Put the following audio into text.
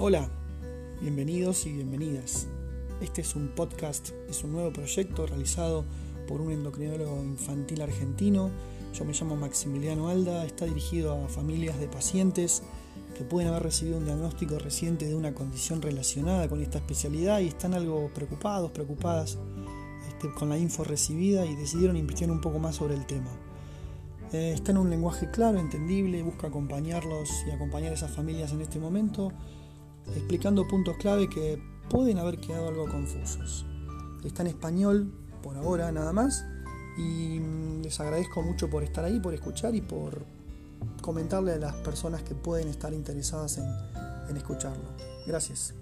Hola, bienvenidos y bienvenidas. Este es un podcast, es un nuevo proyecto realizado por un endocrinólogo infantil argentino. Yo me llamo Maximiliano Alda, está dirigido a familias de pacientes que pueden haber recibido un diagnóstico reciente de una condición relacionada con esta especialidad y están algo preocupados, preocupadas este, con la info recibida y decidieron investigar un poco más sobre el tema. Eh, está en un lenguaje claro, entendible, busca acompañarlos y acompañar a esas familias en este momento, explicando puntos clave que pueden haber quedado algo confusos. Está en español por ahora nada más y mm, les agradezco mucho por estar ahí, por escuchar y por comentarle a las personas que pueden estar interesadas en, en escucharlo. Gracias.